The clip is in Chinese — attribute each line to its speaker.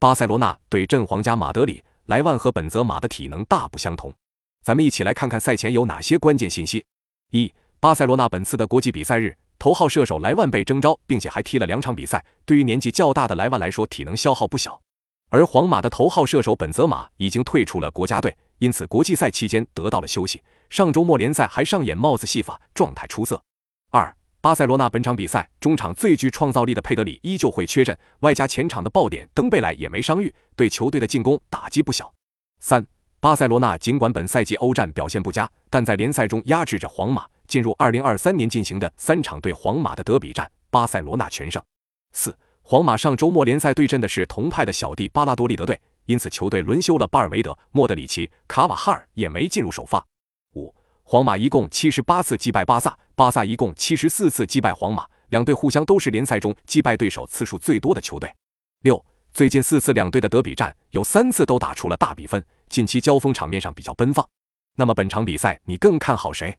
Speaker 1: 巴塞罗那对阵皇家马德里，莱万和本泽马的体能大不相同。咱们一起来看看赛前有哪些关键信息。一、巴塞罗那本次的国际比赛日，头号射手莱万被征召，并且还踢了两场比赛。对于年纪较大的莱万来说，体能消耗不小。而皇马的头号射手本泽马已经退出了国家队，因此国际赛期间得到了休息。上周末联赛还上演帽子戏法，状态出色。二、巴塞罗那本场比赛中场最具创造力的佩德里依旧会缺阵，外加前场的爆点登贝莱也没伤愈，对球队的进攻打击不小。三、巴塞罗那尽管本赛季欧战表现不佳，但在联赛中压制着皇马。进入二零二三年进行的三场对皇马的德比战，巴塞罗那全胜。四。皇马上周末联赛对阵的是同派的小弟巴拉多利德队，因此球队轮休了巴尔韦德、莫德里奇、卡瓦哈尔也没进入首发。皇马一共七十八次击败巴萨，巴萨一共七十四次击败皇马，两队互相都是联赛中击败对手次数最多的球队。六，最近四次两队的德比战有三次都打出了大比分，近期交锋场面上比较奔放。那么本场比赛你更看好谁？